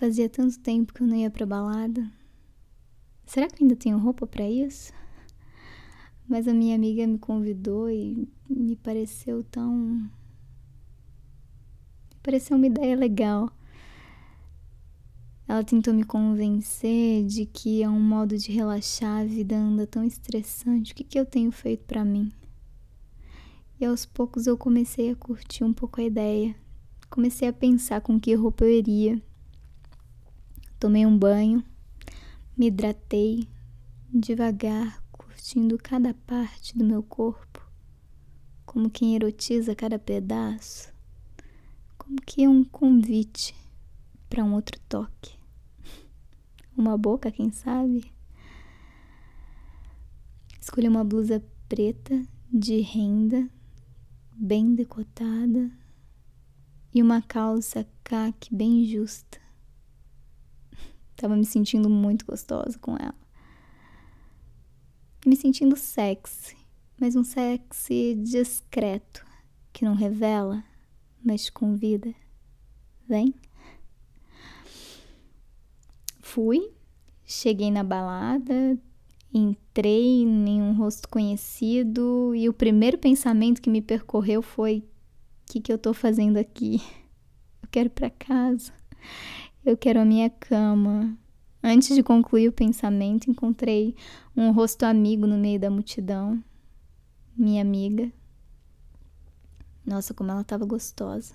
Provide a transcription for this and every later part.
Fazia tanto tempo que eu não ia pra balada. Será que eu ainda tenho roupa para isso? Mas a minha amiga me convidou e me pareceu tão. Me pareceu uma ideia legal. Ela tentou me convencer de que é um modo de relaxar, a vida anda tão estressante. O que, que eu tenho feito para mim? E aos poucos eu comecei a curtir um pouco a ideia. Comecei a pensar com que roupa eu iria. Tomei um banho, me hidratei devagar, curtindo cada parte do meu corpo, como quem erotiza cada pedaço, como que um convite para um outro toque. Uma boca, quem sabe? Escolhi uma blusa preta de renda, bem decotada, e uma calça caque bem justa Tava me sentindo muito gostosa com ela. Me sentindo sexy, mas um sexy discreto, que não revela, mas convida. Vem. Fui, cheguei na balada, entrei em um rosto conhecido e o primeiro pensamento que me percorreu foi: o que, que eu tô fazendo aqui? Eu quero ir pra casa. Eu quero a minha cama. Antes de concluir o pensamento, encontrei um rosto amigo no meio da multidão. Minha amiga. Nossa, como ela estava gostosa.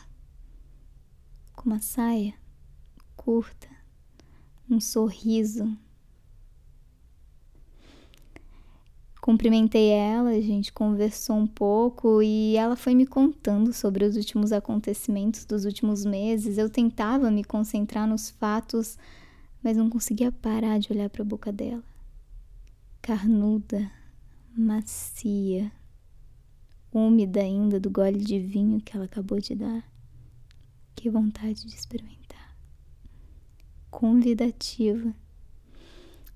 Com uma saia curta, um sorriso Cumprimentei ela, a gente conversou um pouco e ela foi me contando sobre os últimos acontecimentos dos últimos meses. Eu tentava me concentrar nos fatos, mas não conseguia parar de olhar para a boca dela. Carnuda, macia, úmida ainda do gole de vinho que ela acabou de dar. Que vontade de experimentar. Convidativa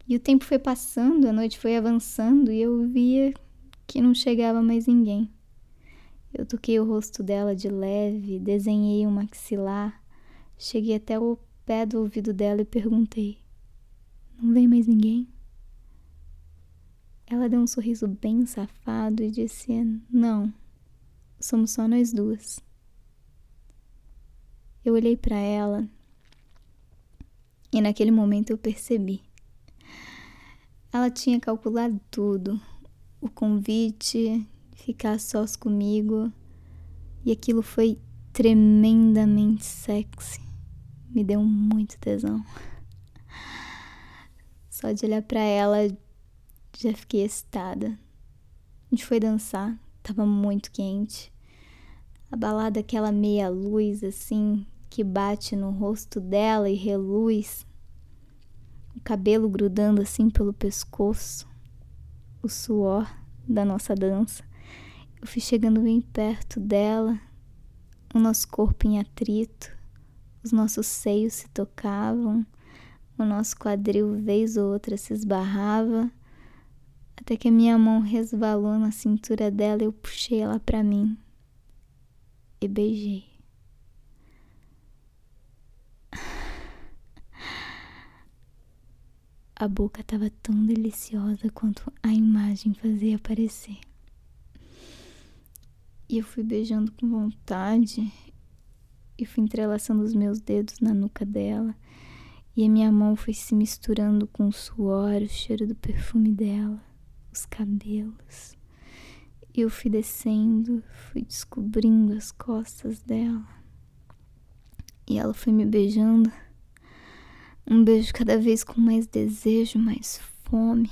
e o tempo foi passando, a noite foi avançando e eu via que não chegava mais ninguém. Eu toquei o rosto dela de leve, desenhei um maxilar, cheguei até o pé do ouvido dela e perguntei: Não vem mais ninguém? Ela deu um sorriso bem safado e disse: Não, somos só nós duas. Eu olhei para ela e naquele momento eu percebi ela tinha calculado tudo: o convite, ficar sós comigo, e aquilo foi tremendamente sexy. Me deu muito tesão. Só de olhar para ela já fiquei excitada. A gente foi dançar, tava muito quente. A balada aquela meia luz assim que bate no rosto dela e reluz o cabelo grudando assim pelo pescoço, o suor da nossa dança. Eu fui chegando bem perto dela, o nosso corpo em atrito, os nossos seios se tocavam, o nosso quadril vez ou outra se esbarrava, até que a minha mão resvalou na cintura dela e eu puxei ela para mim e beijei. A boca estava tão deliciosa quanto a imagem fazia parecer. E eu fui beijando com vontade e fui entrelaçando os meus dedos na nuca dela. E a minha mão foi se misturando com o suor, o cheiro do perfume dela, os cabelos. E eu fui descendo, fui descobrindo as costas dela. E ela foi me beijando um beijo cada vez com mais desejo, mais fome,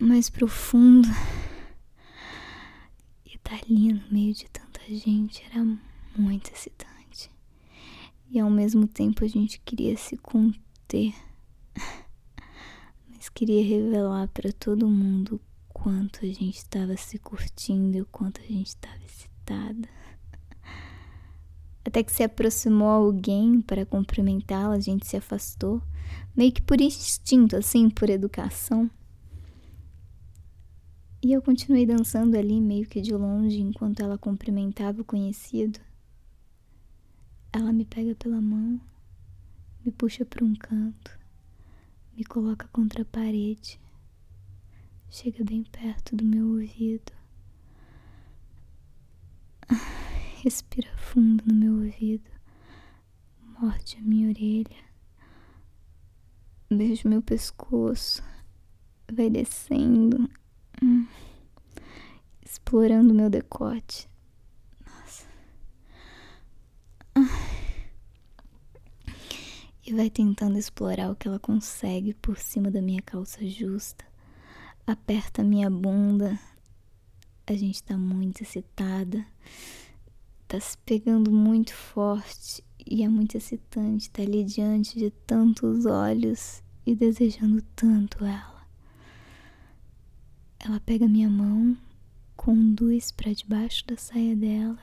mais profundo. E tá ali no meio de tanta gente era muito excitante. E ao mesmo tempo a gente queria se conter. Mas queria revelar para todo mundo o quanto a gente estava se curtindo e o quanto a gente estava excitada. Até que se aproximou alguém para cumprimentá-la, a gente se afastou, meio que por instinto, assim, por educação. E eu continuei dançando ali, meio que de longe, enquanto ela cumprimentava o conhecido. Ela me pega pela mão, me puxa para um canto, me coloca contra a parede, chega bem perto do meu ouvido. Respira fundo no meu ouvido, morde a minha orelha, beija meu pescoço, vai descendo, hum, explorando meu decote. e vai tentando explorar o que ela consegue por cima da minha calça justa. Aperta minha bunda. A gente tá muito excitada. Tá se pegando muito forte e é muito excitante estar tá ali diante de tantos olhos e desejando tanto ela. Ela pega minha mão, conduz para debaixo da saia dela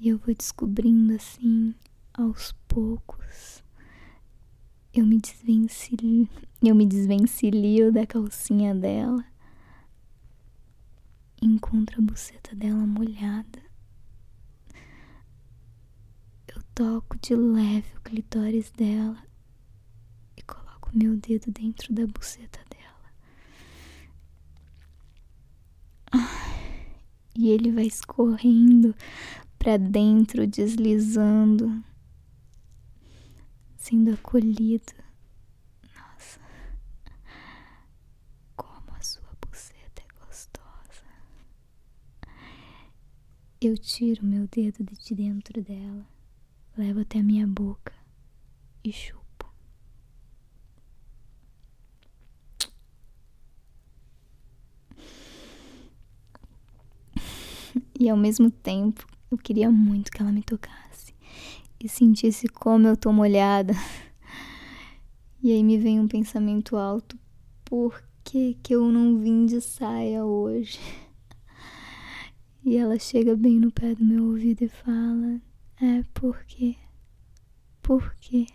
e eu vou descobrindo assim, aos poucos, eu me desvencilho, eu me desvencilio da calcinha dela. Encontro a buceta dela molhada. Eu toco de leve o clitóris dela e coloco meu dedo dentro da buceta dela. E ele vai escorrendo para dentro, deslizando sendo acolhido. Nossa, como a sua buceta é gostosa. Eu tiro meu dedo de dentro dela, levo até a minha boca e chupo. E ao mesmo tempo, eu queria muito que ela me tocasse e sentisse como eu tô molhada. E aí me vem um pensamento alto: por que, que eu não vim de saia hoje? E ela chega bem no pé do meu ouvido e fala: É porque. Por quê?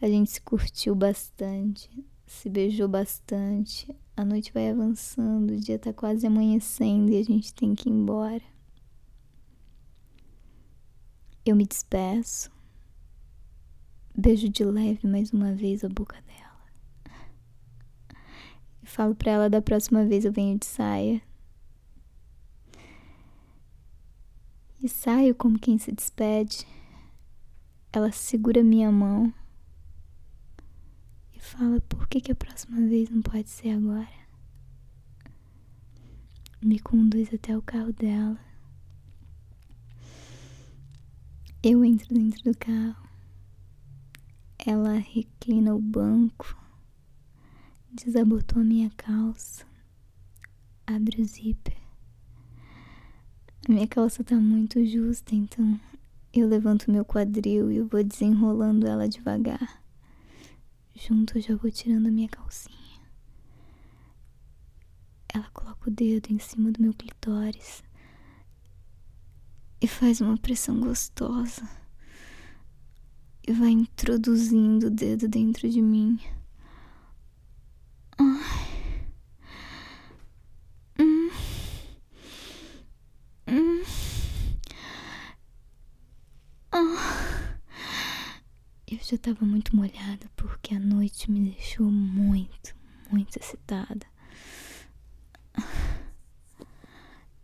A gente se curtiu bastante, se beijou bastante. A noite vai avançando, o dia tá quase amanhecendo e a gente tem que ir embora. Eu me despeço, beijo de leve mais uma vez a boca dela e falo para ela da próxima vez eu venho de saia. E saio como quem se despede. Ela segura minha mão e fala: Por que, que a próxima vez não pode ser agora? Me conduz até o carro dela Eu entro dentro do carro. Ela reclina o banco, desabotou a minha calça, abre o zíper. A minha calça tá muito justa, então eu levanto meu quadril e vou desenrolando ela devagar. Junto eu já vou tirando a minha calcinha. Ela coloca o dedo em cima do meu clitóris e faz uma pressão gostosa e vai introduzindo o dedo dentro de mim. Ai. Hum. Hum. Ah. Eu já estava muito molhada porque a noite me deixou muito, muito excitada.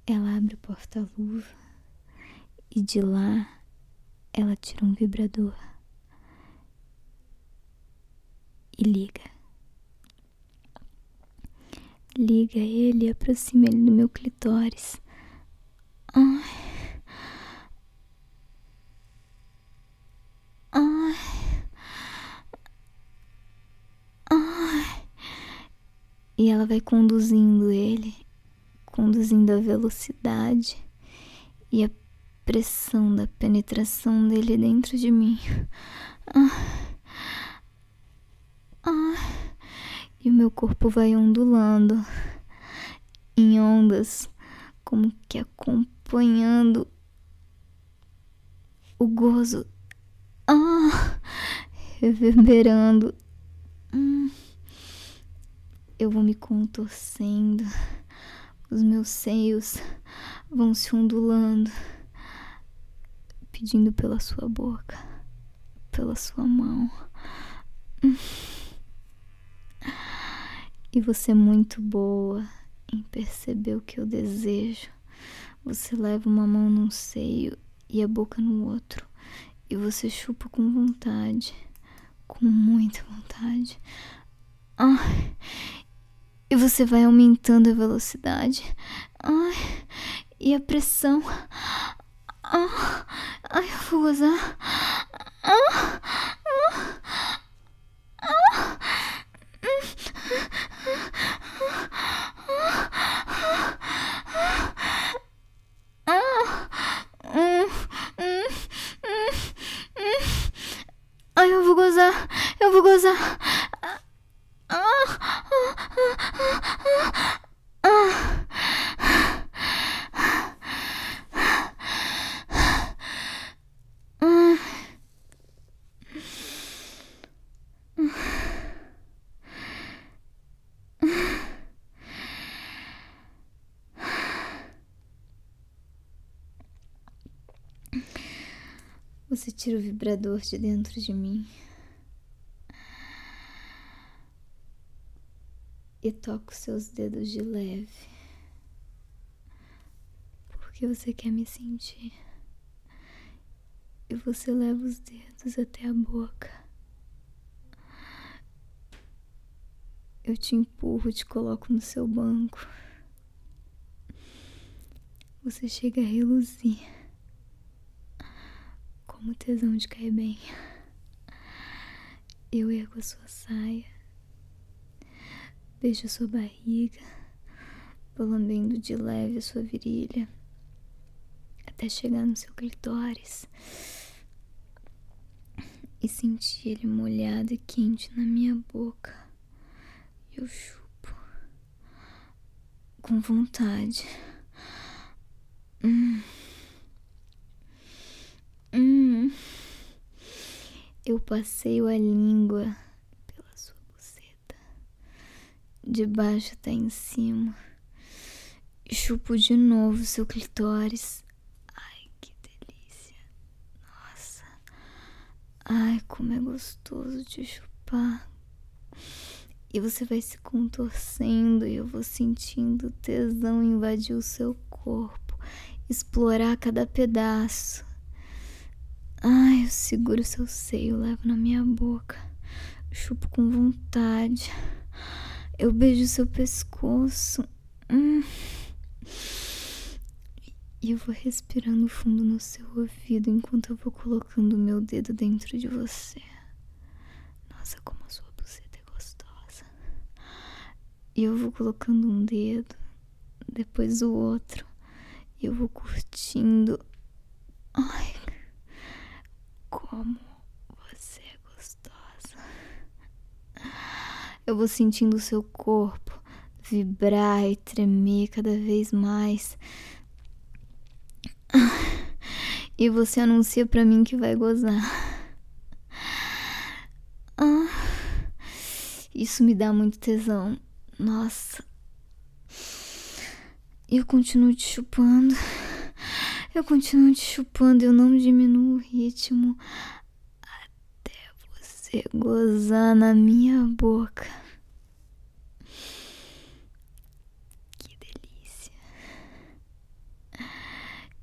Ela abre o porta-luva e de lá ela tira um vibrador e liga. Liga ele e aproxima ele do meu clitóris. Ai. Ai. E ela vai conduzindo ele, conduzindo a velocidade e a pressão da penetração dele dentro de mim. Ah. Ah. E o meu corpo vai ondulando em ondas, como que acompanhando o gozo. Ah, reverberando. Hum. Eu vou me contorcendo, os meus seios vão se ondulando, pedindo pela sua boca, pela sua mão. E você é muito boa em perceber o que eu desejo. Você leva uma mão num seio e a boca no outro. E você chupa com vontade, com muita vontade. Ai, e você vai aumentando a velocidade. Ai, e a pressão. Ah, ai, eu vou gozar. Ah, ah, ah. Ai, eu vou gozar, eu vou gozar. Você tira o vibrador de dentro de mim e toca os seus dedos de leve, porque você quer me sentir. E você leva os dedos até a boca. Eu te empurro, te coloco no seu banco. Você chega a reluzir como tesão de cair bem. Eu ergo a sua saia, beijo a sua barriga, vou lambendo de leve a sua virilha, até chegar no seu clitóris e sentir ele molhado e quente na minha boca. Eu chupo com vontade. Hum. Hum. Eu passeio a língua pela sua buceta, de baixo até em cima. Chupo de novo seu clitóris. Ai, que delícia. Nossa. Ai, como é gostoso de chupar. E você vai se contorcendo e eu vou sentindo tesão invadir o seu corpo, explorar cada pedaço. Ai, eu seguro seu seio, levo na minha boca, chupo com vontade. Eu beijo seu pescoço. Hum. E eu vou respirando fundo no seu ouvido enquanto eu vou colocando o meu dedo dentro de você. Nossa, como a sua buceta é gostosa. E eu vou colocando um dedo, depois o outro. E eu vou curtindo. Ai, como você é gostosa. Eu vou sentindo o seu corpo vibrar e tremer cada vez mais. E você anuncia para mim que vai gozar. Isso me dá muito tesão. Nossa. Eu continuo te chupando. Eu continuo te chupando, eu não diminuo o ritmo até você gozar na minha boca. Que delícia.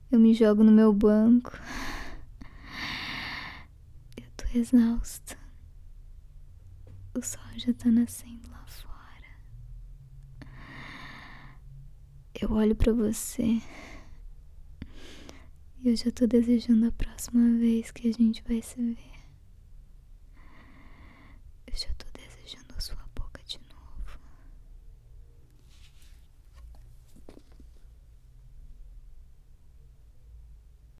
Eu me jogo no meu banco. Eu tô exausta. O sol já tá nascendo lá fora. Eu olho para você. Eu já tô desejando a próxima vez que a gente vai se ver. Eu já tô